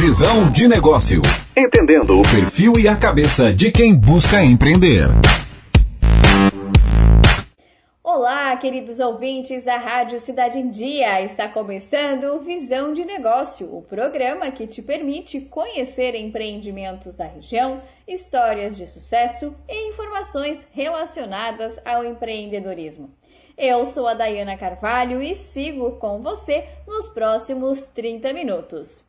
Visão de negócio. Entendendo o perfil e a cabeça de quem busca empreender. Olá, queridos ouvintes da Rádio Cidade em Dia. Está começando o Visão de Negócio, o programa que te permite conhecer empreendimentos da região, histórias de sucesso e informações relacionadas ao empreendedorismo. Eu sou a Dayana Carvalho e sigo com você nos próximos 30 minutos.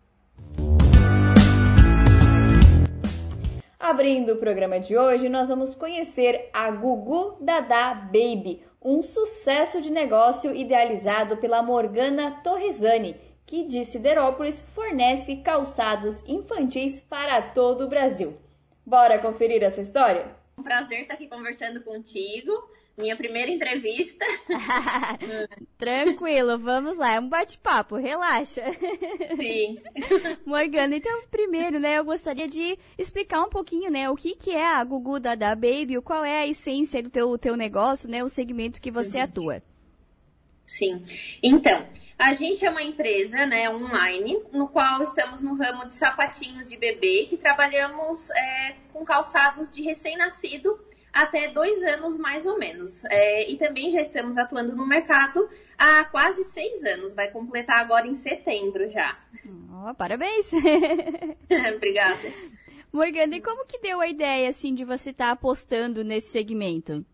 Abrindo o programa de hoje, nós vamos conhecer a Gugu Dada Baby, um sucesso de negócio idealizado pela Morgana Torresani, que de Siderópolis fornece calçados infantis para todo o Brasil. Bora conferir essa história? Um prazer estar aqui conversando contigo minha primeira entrevista. Tranquilo, vamos lá, é um bate-papo, relaxa. Sim. Morgana, então primeiro, né, eu gostaria de explicar um pouquinho, né, o que que é a Gugu da, Baby, qual é a essência do teu, teu negócio, né, o segmento que você uhum. atua. Sim. Então, a gente é uma empresa, né, online, no qual estamos no ramo de sapatinhos de bebê, que trabalhamos é, com calçados de recém-nascido até dois anos mais ou menos. É, e também já estamos atuando no mercado há quase seis anos. Vai completar agora em setembro já. Oh, parabéns! Obrigada. Morgana, e como que deu a ideia assim de você estar tá apostando nesse segmento?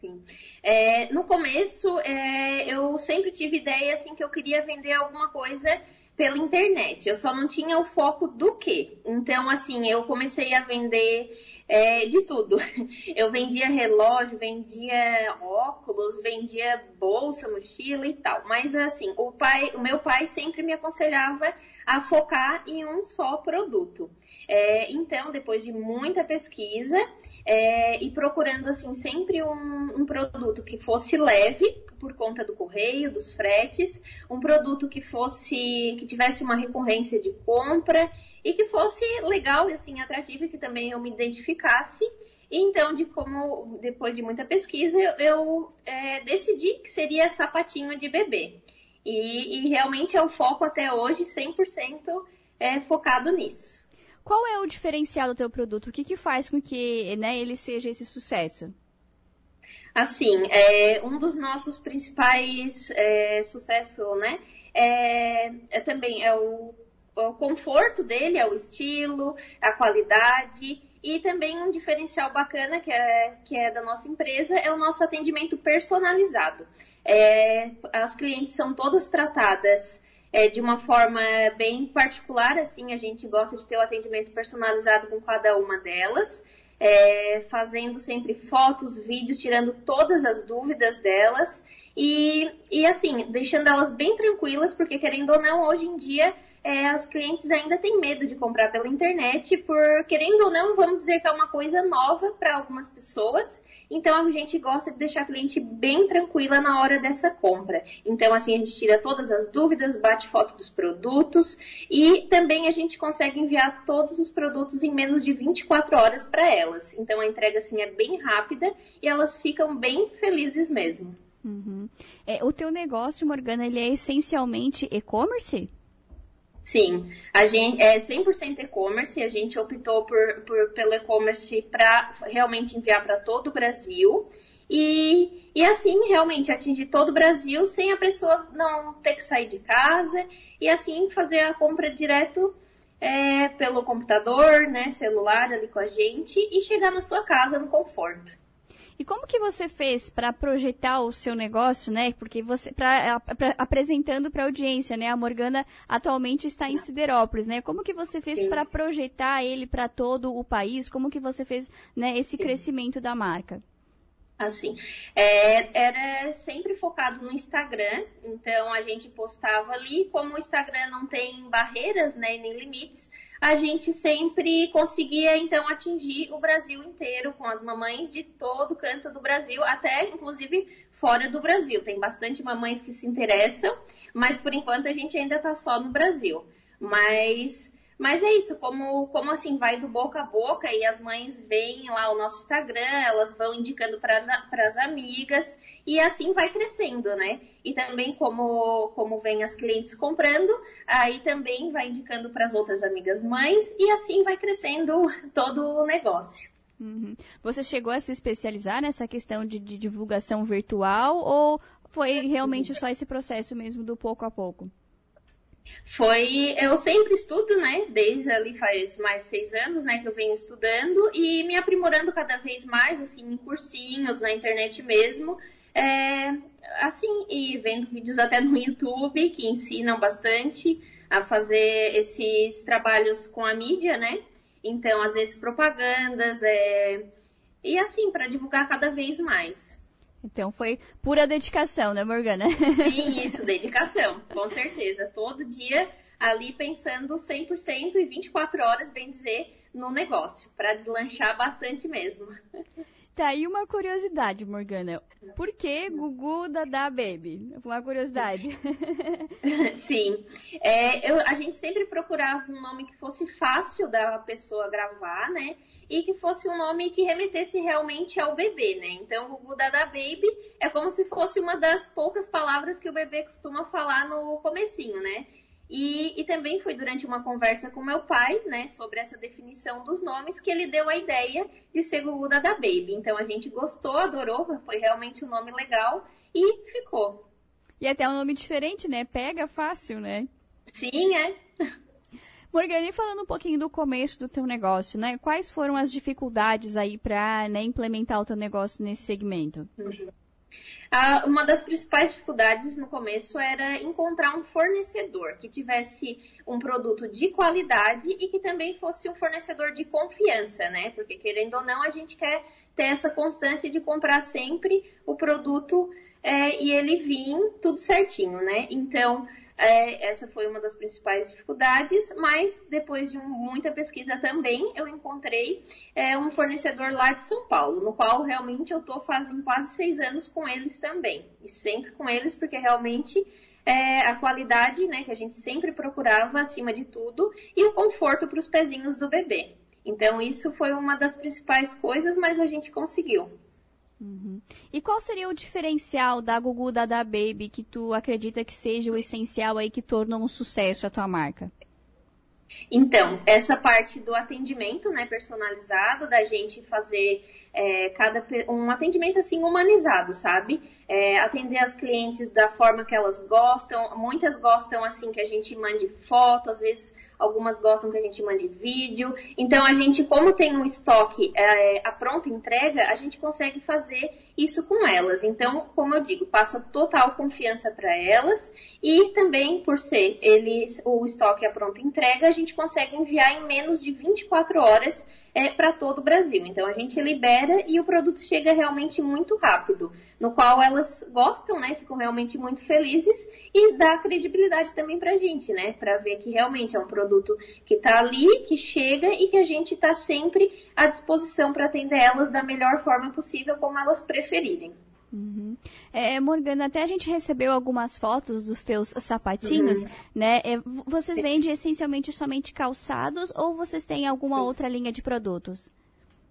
Sim. É, no começo, é, eu sempre tive ideia assim que eu queria vender alguma coisa pela internet. Eu só não tinha o foco do que. Então, assim, eu comecei a vender é, de tudo. Eu vendia relógio, vendia óculos, vendia bolsa, mochila e tal. Mas assim, o pai, o meu pai sempre me aconselhava a focar em um só produto. É, então, depois de muita pesquisa é, e procurando assim sempre um, um produto que fosse leve por conta do correio, dos fretes, um produto que fosse que tivesse uma recorrência de compra e que fosse legal e assim atrativo e que também eu me identificasse. Então, de como depois de muita pesquisa, eu, eu é, decidi que seria sapatinho de bebê. E, e, realmente é o foco até hoje 100% é, focado nisso. Qual é o diferencial do teu produto? O que, que faz com que né, ele seja esse sucesso? Assim, é, um dos nossos principais é, sucessos, né, é, é também é o o conforto dele, é o estilo, a qualidade e também um diferencial bacana que é, que é da nossa empresa é o nosso atendimento personalizado. É, as clientes são todas tratadas é, de uma forma bem particular, assim, a gente gosta de ter o atendimento personalizado com cada uma delas, é, fazendo sempre fotos, vídeos, tirando todas as dúvidas delas e, e assim, deixando elas bem tranquilas, porque querendo ou não, hoje em dia é, as clientes ainda têm medo de comprar pela internet, por querendo ou não, vamos dizer que é uma coisa nova para algumas pessoas. Então a gente gosta de deixar a cliente bem tranquila na hora dessa compra. Então assim a gente tira todas as dúvidas, bate foto dos produtos e também a gente consegue enviar todos os produtos em menos de 24 horas para elas. Então a entrega assim é bem rápida e elas ficam bem felizes mesmo. Uhum. É, o teu negócio, Morgana, ele é essencialmente e-commerce? Sim, a gente é 100% e-commerce, a gente optou por, por pelo e-commerce para realmente enviar para todo o Brasil. E, e assim, realmente atingir todo o Brasil sem a pessoa não ter que sair de casa e assim fazer a compra direto é, pelo computador, né, celular ali com a gente e chegar na sua casa no conforto. E como que você fez para projetar o seu negócio, né? Porque você, pra, pra apresentando para a audiência, né? A Morgana atualmente está em Siderópolis, né? Como que você fez para projetar ele para todo o país? Como que você fez, né, esse Sim. crescimento da marca? assim. É, era sempre focado no Instagram, então a gente postava ali, como o Instagram não tem barreiras, né, nem limites, a gente sempre conseguia então atingir o Brasil inteiro com as mamães de todo canto do Brasil, até inclusive fora do Brasil. Tem bastante mamães que se interessam, mas por enquanto a gente ainda está só no Brasil. Mas Mas é isso, como, como assim, vai do boca a boca e as mães veem lá o nosso Instagram, elas vão indicando para as amigas e assim vai crescendo, né? E também como, como vem as clientes comprando, aí também vai indicando para as outras amigas mães e assim vai crescendo todo o negócio. Uhum. Você chegou a se especializar nessa questão de, de divulgação virtual ou foi realmente só esse processo mesmo do pouco a pouco? Foi, eu sempre estudo, né? Desde ali faz mais seis anos, né, que eu venho estudando e me aprimorando cada vez mais, assim, em cursinhos, na internet mesmo. É, assim, e vendo vídeos até no YouTube que ensinam bastante a fazer esses trabalhos com a mídia, né? Então, às vezes, propagandas, é... e assim, para divulgar cada vez mais. Então foi pura dedicação, né, Morgana? Sim, isso, dedicação, com certeza. Todo dia ali pensando 100% e 24 horas, bem dizer, no negócio, para deslanchar bastante mesmo. Tá aí uma curiosidade, Morgana. Por que Gugu Dada Baby? Uma curiosidade. Sim. É, eu, a gente sempre procurava um nome que fosse fácil da pessoa gravar, né? E que fosse um nome que remetesse realmente ao bebê, né? Então, Gugu Dada Baby é como se fosse uma das poucas palavras que o bebê costuma falar no comecinho, né? E, e, também foi durante uma conversa com meu pai, né, sobre essa definição dos nomes, que ele deu a ideia de ser Gugu da Baby. Então a gente gostou, adorou, foi realmente um nome legal e ficou. E até um nome diferente, né? Pega fácil, né? Sim, é. Morgane, falando um pouquinho do começo do teu negócio, né? Quais foram as dificuldades aí para né, implementar o teu negócio nesse segmento? Uhum. Uma das principais dificuldades no começo era encontrar um fornecedor que tivesse um produto de qualidade e que também fosse um fornecedor de confiança, né? Porque querendo ou não, a gente quer ter essa constância de comprar sempre o produto é, e ele vir tudo certinho, né? Então, é, essa foi uma das principais dificuldades, mas depois de um, muita pesquisa também, eu encontrei é, um fornecedor lá de São Paulo, no qual realmente eu estou fazendo quase seis anos com eles também. E sempre com eles, porque realmente é, a qualidade, né, que a gente sempre procurava acima de tudo, e o conforto para os pezinhos do bebê. Então, isso foi uma das principais coisas, mas a gente conseguiu. Uhum. E qual seria o diferencial da Gugu da da Baby que tu acredita que seja o essencial aí que torna um sucesso a tua marca? Então, essa parte do atendimento, né, personalizado, da gente fazer é, cada um atendimento assim humanizado, sabe? É, atender as clientes da forma que elas gostam. Muitas gostam assim que a gente mande foto, às vezes algumas gostam que a gente mande vídeo. Então a gente, como tem um estoque é, a pronta entrega, a gente consegue fazer isso com elas. Então, como eu digo, passa total confiança para elas e também por ser eles o estoque a pronta entrega, a gente consegue enviar em menos de 24 horas é, para todo o Brasil. Então a gente libera e o produto chega realmente muito rápido, no qual elas gostam, né? Ficam realmente muito felizes e dá credibilidade também para a gente, né? Para ver que realmente é um produto que está ali, que chega e que a gente está sempre à disposição para atender elas da melhor forma possível, como elas preferirem. Uhum. É, Morgana, até a gente recebeu algumas fotos dos teus sapatinhos, uhum. né? É, vocês vendem essencialmente somente calçados ou vocês têm alguma outra linha de produtos?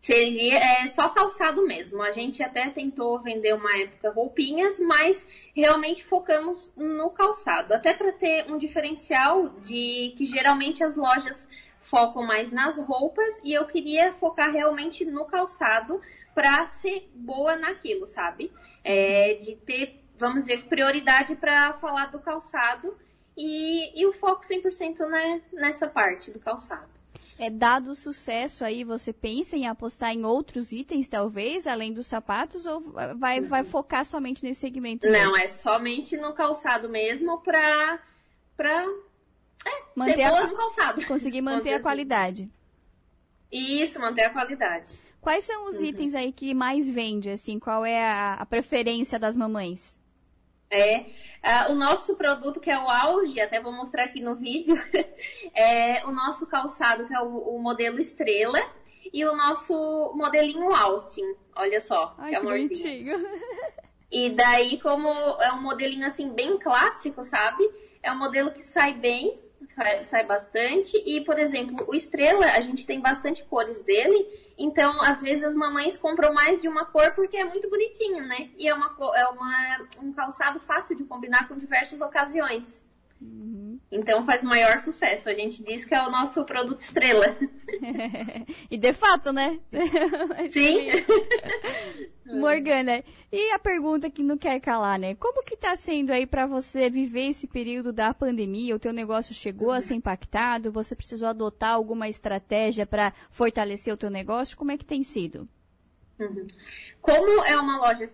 Seria é, só calçado mesmo. A gente até tentou vender uma época roupinhas, mas realmente focamos no calçado. Até para ter um diferencial de que geralmente as lojas focam mais nas roupas e eu queria focar realmente no calçado para ser boa naquilo, sabe? É, de ter, vamos dizer, prioridade para falar do calçado e, e o foco 100% né, nessa parte do calçado. É dado o sucesso aí, você pensa em apostar em outros itens, talvez, além dos sapatos, ou vai, vai focar somente nesse segmento? Não, mesmo? é somente no calçado mesmo para para é, manter a, no calçado. Conseguir manter a qualidade. Isso, manter a qualidade. Quais são os uhum. itens aí que mais vende, assim? Qual é a, a preferência das mamães? É, uh, o nosso produto que é o auge, até vou mostrar aqui no vídeo, é o nosso calçado que é o, o modelo estrela e o nosso modelinho Austin. Olha só, Ai, que, que bonitinho. E daí, como é um modelinho assim bem clássico, sabe? É um modelo que sai bem. Sai, bastante. E, por exemplo, o estrela, a gente tem bastante cores dele. Então, às vezes as mamães compram mais de uma cor porque é muito bonitinho, né? E é, uma, é uma, um calçado fácil de combinar com diversas ocasiões. Uhum. Então faz maior sucesso. A gente diz que é o nosso produto estrela. e de fato, né? Sim. Morgana, e a pergunta que não quer calar, né? Como que tá sendo aí para você viver esse período da pandemia? O teu negócio chegou a ser impactado? Você precisou adotar alguma estratégia para fortalecer o teu negócio? Como é que tem sido? Uhum. Como é uma loja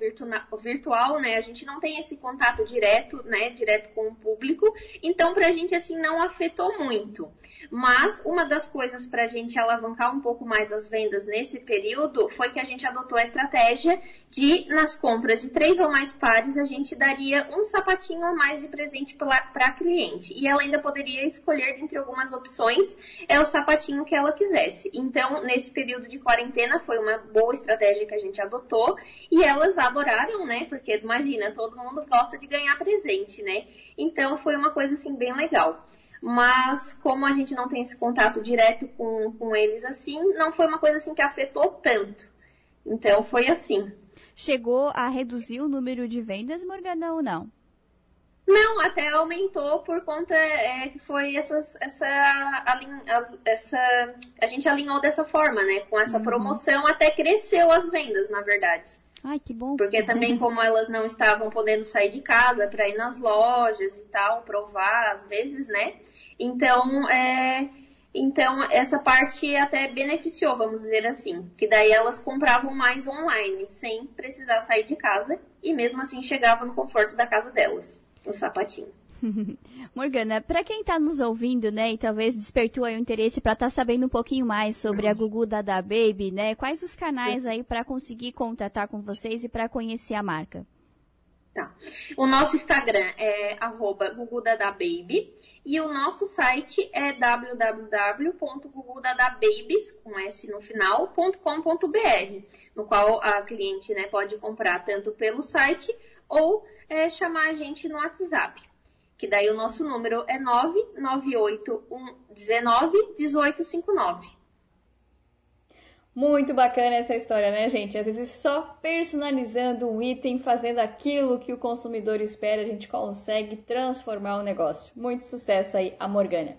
virtual, né, a gente não tem esse contato direto, né, direto com o público, então pra gente assim não afetou muito. Mas uma das coisas para a gente alavancar um pouco mais as vendas nesse período foi que a gente adotou a estratégia de, nas compras de três ou mais pares, a gente daria um sapatinho a mais de presente para a cliente. E ela ainda poderia escolher entre algumas opções é o sapatinho que ela quisesse. Então, nesse período de quarentena, foi uma boa estratégia que a gente adotou e elas adoraram, né? Porque imagina, todo mundo gosta de ganhar presente, né? Então, foi uma coisa assim bem legal mas como a gente não tem esse contato direto com, com eles assim, não foi uma coisa assim que afetou tanto. Então foi assim. Chegou a reduzir o número de vendas, Morgana, ou não? Não, até aumentou por conta é, que foi essas, essa, essa. A gente alinhou dessa forma, né? Com essa uhum. promoção, até cresceu as vendas, na verdade. Ai, que bom. Porque também, como elas não estavam podendo sair de casa para ir nas lojas e tal, provar, às vezes, né? Então, é, então essa parte até beneficiou, vamos dizer assim, que daí elas compravam mais online, sem precisar sair de casa e mesmo assim chegavam no conforto da casa delas, o sapatinho. Morgana, para quem está nos ouvindo, né, e talvez despertou aí o interesse para estar tá sabendo um pouquinho mais sobre a Gugu Dada Baby, né, quais os canais aí para conseguir contatar com vocês e para conhecer a marca? Tá. O nosso Instagram é arroba Baby e o nosso site é www.gugudadababies, com S no final, .com.br, no qual a cliente né, pode comprar tanto pelo site ou é, chamar a gente no WhatsApp. Que daí o nosso número é 99819 1859. Muito bacana essa história, né, gente? Às vezes só personalizando um item, fazendo aquilo que o consumidor espera, a gente consegue transformar o negócio. Muito sucesso aí, a Morgana.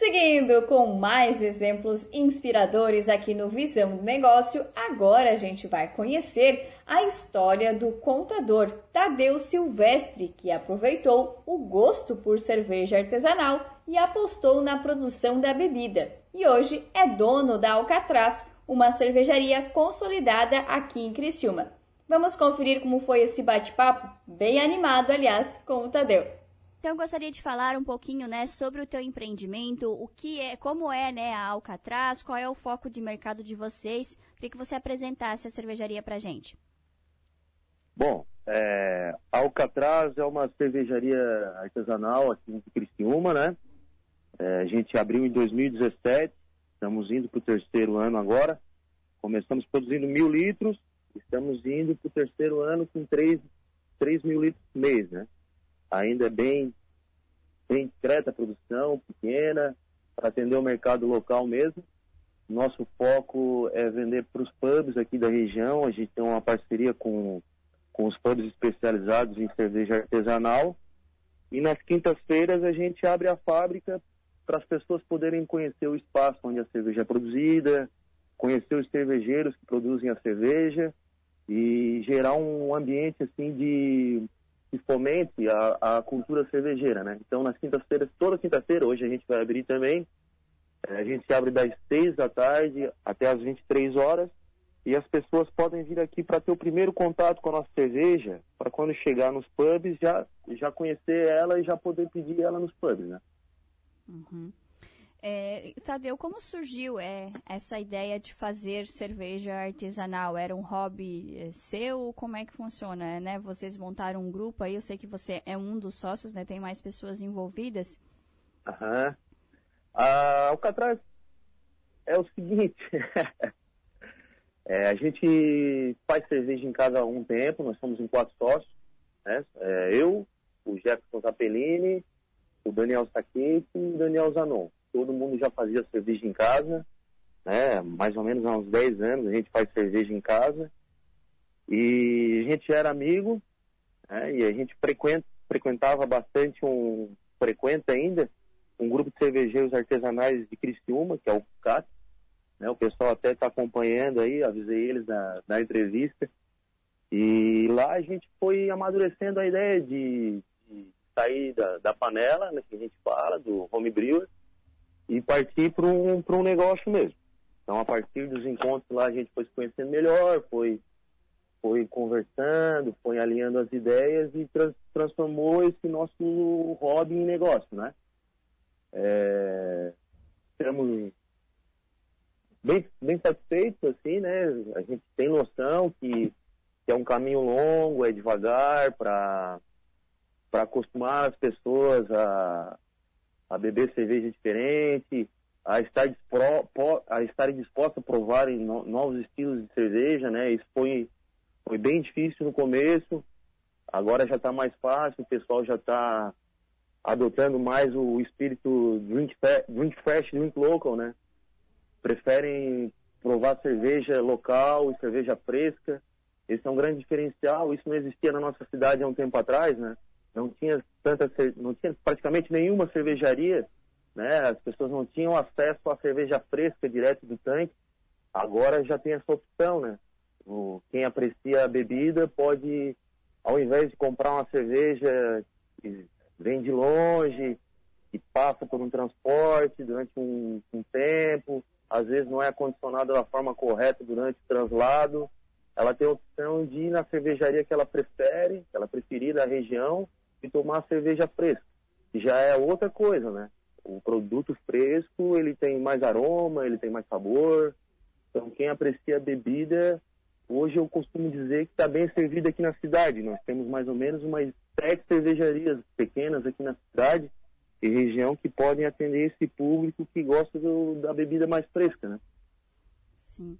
Seguindo com mais exemplos inspiradores aqui no Visão do Negócio, agora a gente vai conhecer a história do contador Tadeu Silvestre, que aproveitou o gosto por cerveja artesanal e apostou na produção da bebida. E hoje é dono da Alcatraz, uma cervejaria consolidada aqui em Criciúma. Vamos conferir como foi esse bate-papo, bem animado, aliás, com o Tadeu. Então, gostaria de falar um pouquinho, né, sobre o teu empreendimento, o que é, como é, né, a Alcatraz, qual é o foco de mercado de vocês. Queria que você apresentasse a cervejaria para gente. Bom, é, Alcatraz é uma cervejaria artesanal aqui em Criciúma, né? É, a gente abriu em 2017, estamos indo para o terceiro ano agora. Começamos produzindo mil litros, estamos indo para o terceiro ano com 3, 3 mil litros por mês, né? Ainda é bem, bem discreta a produção, pequena, para atender o mercado local mesmo. Nosso foco é vender para os pubs aqui da região. A gente tem uma parceria com, com os pubs especializados em cerveja artesanal. E nas quintas-feiras a gente abre a fábrica para as pessoas poderem conhecer o espaço onde a cerveja é produzida, conhecer os cervejeiros que produzem a cerveja e gerar um ambiente assim de que fomente a, a cultura cervejeira, né? Então, nas quintas-feiras, toda quinta-feira, hoje a gente vai abrir também, é, a gente abre das 6 da tarde até as 23 horas e as pessoas podem vir aqui para ter o primeiro contato com a nossa cerveja, para quando chegar nos pubs já, já conhecer ela e já poder pedir ela nos pubs, né? Uhum. É, Tadeu, como surgiu é, essa ideia de fazer cerveja artesanal? Era um hobby é, seu? Como é que funciona? Né? Vocês montaram um grupo aí, eu sei que você é um dos sócios, né? tem mais pessoas envolvidas. Aham. A Alcatraz é o seguinte, é, a gente faz cerveja em casa há um tempo, nós somos em quatro sócios, né? É, eu, o Jefferson Capellini, o Daniel Saquete e o Daniel Zanon. Todo mundo já fazia cerveja em casa, né? Mais ou menos há uns 10 anos a gente faz cerveja em casa. E a gente era amigo, né? E a gente frequenta, frequentava bastante um, frequenta ainda, um grupo de cervejeiros artesanais de Criciúma, que é o CAT. Né? O pessoal até está acompanhando aí, avisei eles na, na entrevista. E lá a gente foi amadurecendo a ideia de, de sair da, da panela, né, que a gente fala, do home brewer, e partir para um, um negócio mesmo. Então, a partir dos encontros lá, a gente foi se conhecendo melhor, foi, foi conversando, foi alinhando as ideias e trans, transformou esse nosso hobby em negócio, né? É, estamos bem, bem satisfeitos, assim, né? A gente tem noção que, que é um caminho longo, é devagar para acostumar as pessoas a, a beber cerveja diferente, a estar, dispro, a estar disposta a provarem no, novos estilos de cerveja, né? Isso foi, foi bem difícil no começo, agora já está mais fácil, o pessoal já está adotando mais o espírito drink, drink fresh, drink local, né? Preferem provar cerveja local e cerveja fresca. Esse é um grande diferencial. Isso não existia na nossa cidade há um tempo atrás, né? Não tinha tanta, não tinha praticamente nenhuma cervejaria, né? As pessoas não tinham acesso à cerveja fresca direto do tanque. Agora já tem essa opção, né? O, quem aprecia a bebida pode, ao invés de comprar uma cerveja vem de longe, e passa por um transporte durante um, um tempo, às vezes não é acondicionada da forma correta durante o translado, ela tem a opção de ir na cervejaria que ela prefere, que ela preferir da região, e tomar cerveja fresca, já é outra coisa, né? O produto fresco, ele tem mais aroma, ele tem mais sabor, então quem aprecia a bebida, hoje eu costumo dizer que está bem servido aqui na cidade, nós temos mais ou menos umas sete cervejarias pequenas aqui na cidade e região que podem atender esse público que gosta do, da bebida mais fresca, né? Sim.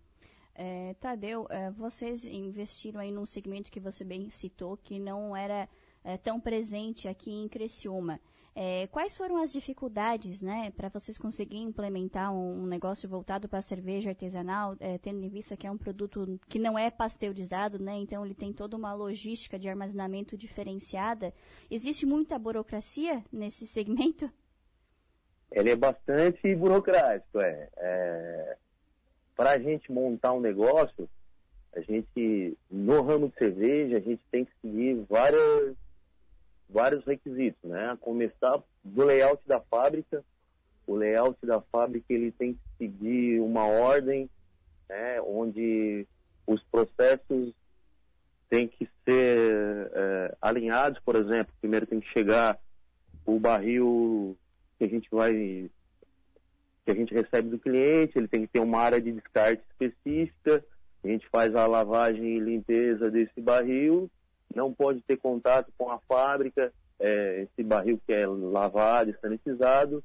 É, Tadeu, é, vocês investiram aí num segmento que você bem citou, que não era é, tão presente aqui em Criciúma. É, quais foram as dificuldades, né, para vocês conseguirem implementar um, um negócio voltado para a cerveja artesanal, é, tendo em vista que é um produto que não é pasteurizado, né, então ele tem toda uma logística de armazenamento diferenciada. Existe muita burocracia nesse segmento? Ele é bastante burocrático, é. é para a gente montar um negócio, a gente, no ramo de cerveja, a gente tem que seguir várias vários requisitos, né? A começar do layout da fábrica. O layout da fábrica ele tem que seguir uma ordem, né? Onde os processos têm que ser é, alinhados, por exemplo. Primeiro tem que chegar o barril que a gente vai que a gente recebe do cliente, ele tem que ter uma área de descarte específica, a gente faz a lavagem e limpeza desse barril não pode ter contato com a fábrica, é, esse barril que é lavado sanitizado,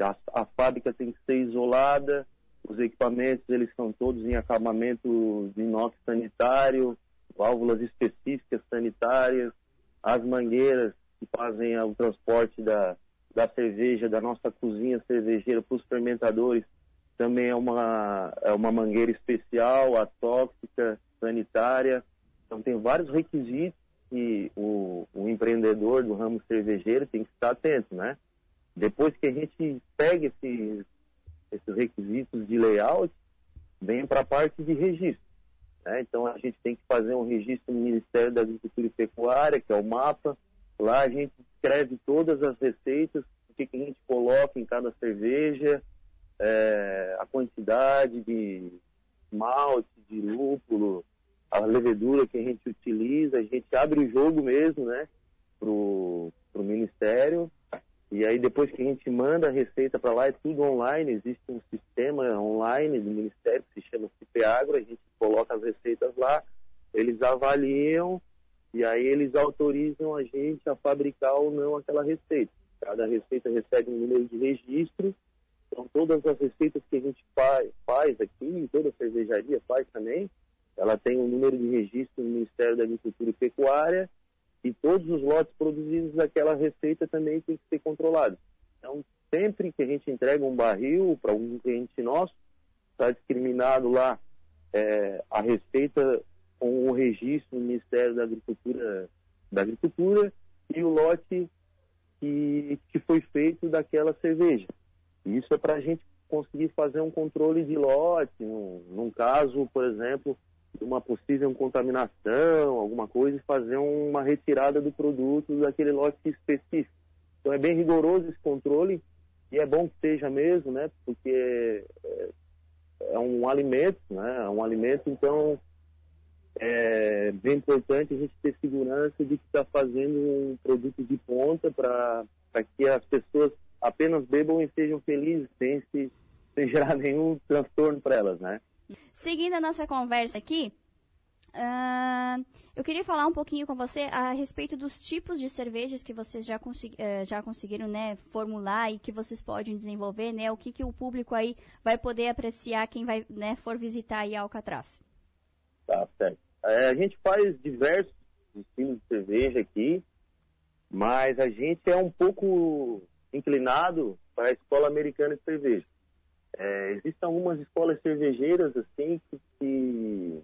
a, a, fábrica tem que ser isolada, os equipamentos eles são todos em acabamento de inox sanitário, válvulas específicas sanitárias, as mangueiras que fazem o transporte da, da cerveja, da nossa cozinha cervejeira para os fermentadores, também é uma, é uma mangueira especial, atóxica, sanitária. Então tem vários requisitos que o, o empreendedor do ramo cervejeiro tem que estar atento, né? Depois que a gente pega esses, esses requisitos de layout, vem para a parte de registro. Né? Então a gente tem que fazer um registro no Ministério da Agricultura e Pecuária, que é o mapa. Lá a gente escreve todas as receitas, o que, que a gente coloca em cada cerveja, é, a quantidade de malte, de lúpulo, a levedura que a gente utiliza, a gente abre o jogo mesmo, né, pro, pro Ministério, e aí depois que a gente manda a receita para lá, é tudo online, existe um sistema online do Ministério que se chama CIPEAGRO, a gente coloca as receitas lá, eles avaliam e aí eles autorizam a gente a fabricar ou não aquela receita. Cada receita recebe um número de registro, então todas as receitas que a gente faz, faz aqui, toda cervejaria faz também, ela tem um número de registro no Ministério da Agricultura e Pecuária e todos os lotes produzidos daquela receita também tem que ser controlados. Então, sempre que a gente entrega um barril para algum cliente nosso, está discriminado lá é, a receita com o registro no Ministério da Agricultura, da Agricultura e o lote que, que foi feito daquela cerveja. Isso é para a gente conseguir fazer um controle de lote, num, num caso, por exemplo, de uma possível contaminação, alguma coisa, e fazer uma retirada do produto daquele lote específico. Então é bem rigoroso esse controle e é bom que seja mesmo, né? Porque é, é um alimento, né? É um alimento, então é bem importante a gente ter segurança de que está fazendo um produto de ponta para que as pessoas apenas bebam e sejam felizes, sem, se, sem gerar nenhum transtorno para elas, né? Seguindo a nossa conversa aqui, uh, eu queria falar um pouquinho com você a respeito dos tipos de cervejas que vocês já, consegui, uh, já conseguiram né, formular e que vocês podem desenvolver, né? O que, que o público aí vai poder apreciar quem vai, né, for visitar aí Alcatraz. Tá, certo. É, a gente faz diversos estilos de cerveja aqui, mas a gente é um pouco inclinado para a escola americana de cerveja. É, existem algumas escolas cervejeiras assim que, que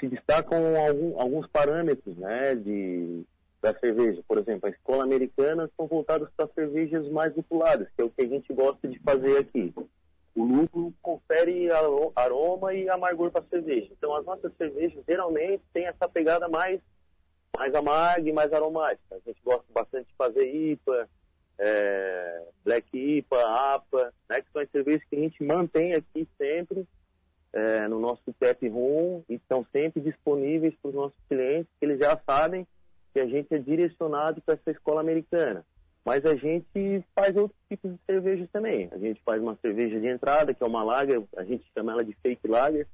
se destacam algum, alguns parâmetros né, de, da cerveja. Por exemplo, a escola americana são voltadas para cervejas mais lupuladas, que é o que a gente gosta de fazer aqui. O lúpulo confere aroma e amargor para a cerveja. Então, as nossas cervejas geralmente têm essa pegada mais, mais amarga e mais aromática. A gente gosta bastante de fazer IPA, é, Black IPA, APA, né, que são as cervejas que a gente mantém aqui sempre é, no nosso tap room e estão sempre disponíveis para os nossos clientes, que eles já sabem que a gente é direcionado para essa escola americana. Mas a gente faz outros tipos de cervejas também. A gente faz uma cerveja de entrada, que é uma lager, a gente chama ela de fake lager,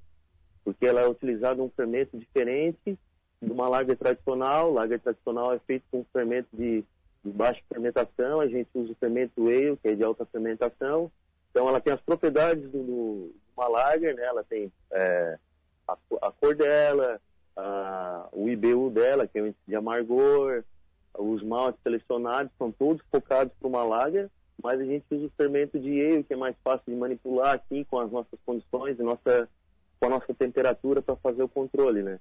porque ela é utilizada um fermento diferente de uma lager tradicional. Lager tradicional é feito com fermento de de baixa fermentação, a gente usa o fermento ale, que é de alta fermentação. Então ela tem as propriedades do, do uma né? Ela tem é, a, a, cor dela, a, o IBU dela, que é o de amargor, os maltes selecionados, são todos focados para uma lager, mas a gente usa o fermento de ale, que é mais fácil de manipular aqui com as nossas condições, nossa, com a nossa temperatura para fazer o controle, né?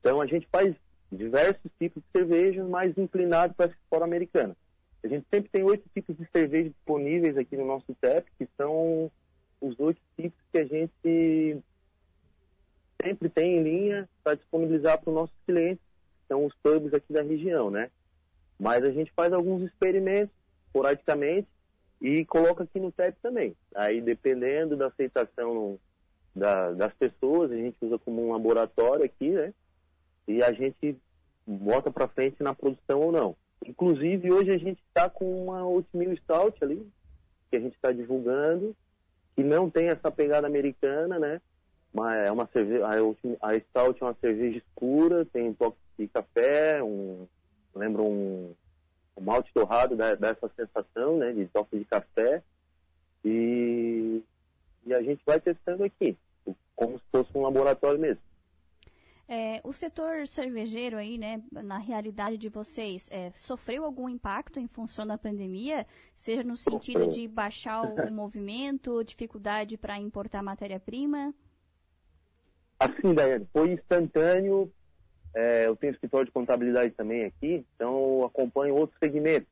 Então a gente faz diversos tipos de cerveja, mais inclinado para a fora americana. A gente sempre tem oito tipos de cerveja disponíveis aqui no nosso TEP, que são os oito tipos que a gente sempre tem em linha para disponibilizar para os nossos clientes, que são os pubs aqui da região, né? Mas a gente faz alguns experimentos, esporadicamente, e coloca aqui no TEP também. Aí, dependendo da aceitação da, das pessoas, a gente usa como um laboratório aqui, né? E a gente bota para frente na produção ou não. Inclusive, hoje a gente está com uma Oatmeal Stout ali, que a gente está divulgando, que não tem essa pegada americana, né? Mas é uma cerveja, a, a Stout é uma cerveja escura, tem um toque de café, um, lembra um, um malte torrado, dá, dá essa sensação, né? De toque de café. E, e a gente vai testando aqui, como se fosse um laboratório mesmo. É, o setor cervejeiro aí, né, na realidade de vocês, é, sofreu algum impacto em função da pandemia? Seja no sentido de baixar o movimento, dificuldade para importar matéria-prima? Assim, Daiane, foi instantâneo. É, eu tenho escritório de contabilidade também aqui, então eu acompanho outros segmentos.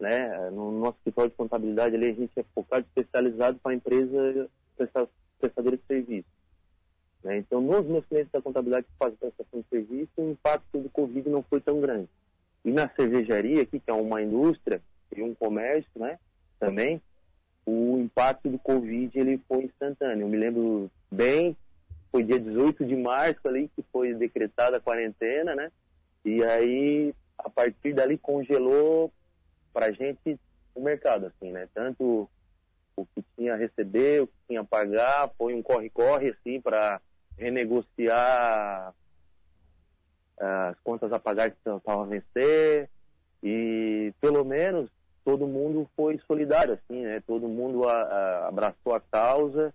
Né? No nosso escritório de contabilidade ali, a gente é focado especializado para a empresa prestadora de serviço. Nos meus clientes da contabilidade que fazem prestação de serviço, o impacto do Covid não foi tão grande. E na cervejaria, aqui, que é uma indústria e um comércio, né, também, o impacto do Covid ele foi instantâneo. Eu me lembro bem, foi dia 18 de março ali que foi decretada a quarentena, né? E aí, a partir dali, congelou para a gente o mercado, assim, né? Tanto o que tinha a receber, o que tinha a pagar, foi um corre-corre, assim, para renegociar ah, as contas a pagar que estavam a vencer. E pelo menos todo mundo foi solidário assim né? Todo mundo a, a, abraçou a causa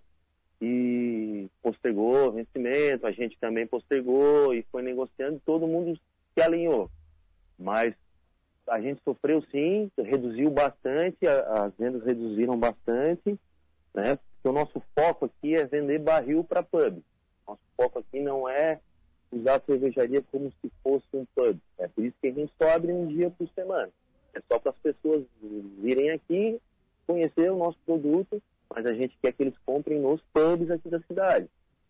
e postergou o vencimento. A gente também postergou e foi negociando. Todo mundo se alinhou. Mas a gente sofreu sim, reduziu bastante, as vendas reduziram bastante, né? Porque o nosso foco aqui é vender barril para pub. Nosso foco aqui não é usar a cervejaria como se fosse um pub. É por isso que a gente só abre um dia por semana. É só para as pessoas virem aqui, conhecer o nosso produto, mas a gente quer que eles comprem nos pubs aqui da cidade.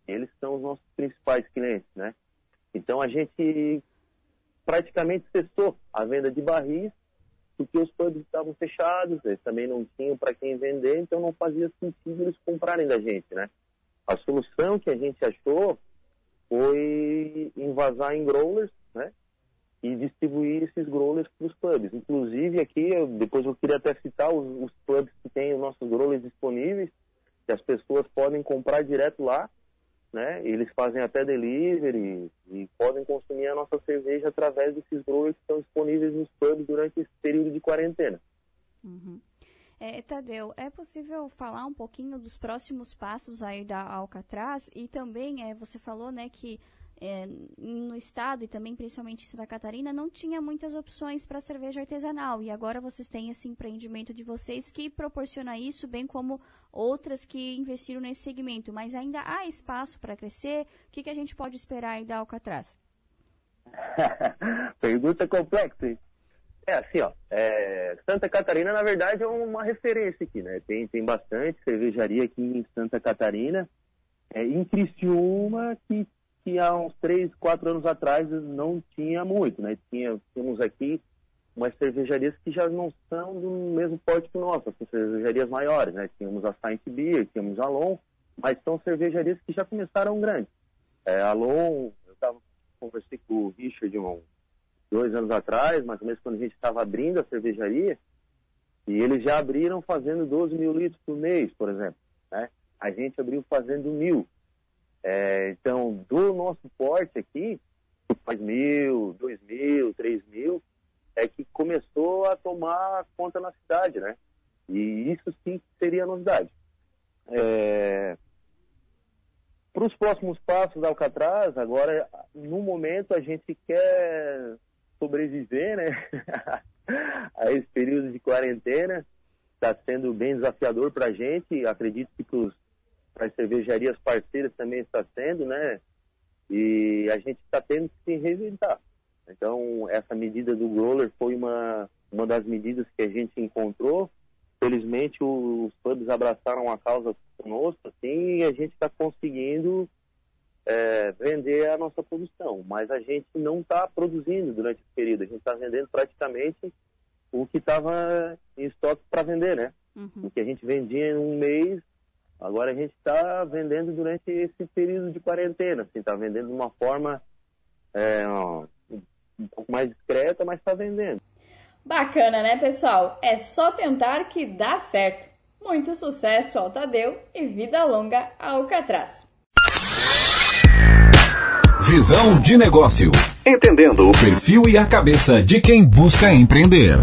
Eles são os nossos principais clientes, né? Então a gente praticamente cessou a venda de barris, porque os pubs estavam fechados, eles também não tinham para quem vender, então não fazia sentido eles comprarem da gente, né? A solução que a gente achou foi invasar em growlers, né? E distribuir esses growlers para os pubs. Inclusive aqui, eu, depois eu queria até citar os, os pubs que têm os nossos growlers disponíveis, que as pessoas podem comprar direto lá, né? Eles fazem até delivery e podem consumir a nossa cerveja através desses growers que estão disponíveis nos pubs durante esse período de quarentena. Uhum. É, Tadeu, é possível falar um pouquinho dos próximos passos aí da Alcatraz e também é, você falou, né, que é, no estado e também principalmente em Santa Catarina não tinha muitas opções para cerveja artesanal e agora vocês têm esse empreendimento de vocês que proporciona isso, bem como outras que investiram nesse segmento, mas ainda há espaço para crescer. O que, que a gente pode esperar aí da Alcatraz? Pergunta complexa? É assim, ó, é, Santa Catarina, na verdade, é uma referência aqui, né? Tem, tem bastante cervejaria aqui em Santa Catarina. É, em Criciúma, que, que há uns três, quatro anos atrás não tinha muito, né? Tinha, tínhamos aqui umas cervejarias que já não são do mesmo porte que nossas, são cervejarias maiores, né? Tínhamos a Saint Beer, tínhamos a Alon, mas são cervejarias que já começaram grandes. É, Alon, eu tava, conversei com o Richard um, dois anos atrás, mais ou menos quando a gente estava abrindo a cervejaria, e eles já abriram fazendo 12 mil litros por mês, por exemplo. Né? A gente abriu fazendo mil. É, então, do nosso porte aqui, faz mil, dois mil, três mil, é que começou a tomar conta na cidade, né? E isso sim seria novidade. É... Para os próximos passos da Alcatraz, agora, no momento, a gente quer sobreviver, né? a esse período de quarentena. Está sendo bem desafiador para a gente. Acredito que para as cervejarias parceiras também está sendo, né? E a gente está tendo que se reinventar. Então, essa medida do growler foi uma, uma das medidas que a gente encontrou. Felizmente, os pubs abraçaram a causa conosco, assim, e a gente está conseguindo é, vender a nossa produção, mas a gente não está produzindo durante esse período. A gente está vendendo praticamente o que estava em estoque para vender, né? Uhum. O que a gente vendia em um mês, agora a gente está vendendo durante esse período de quarentena. Assim, está vendendo de uma forma é, um pouco mais discreta, mas está vendendo. Bacana, né, pessoal? É só tentar que dá certo. Muito sucesso ao Tadeu e vida longa ao Alcatraz. Visão de negócio. Entendendo o perfil e a cabeça de quem busca empreender.